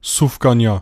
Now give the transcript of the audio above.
Sówkania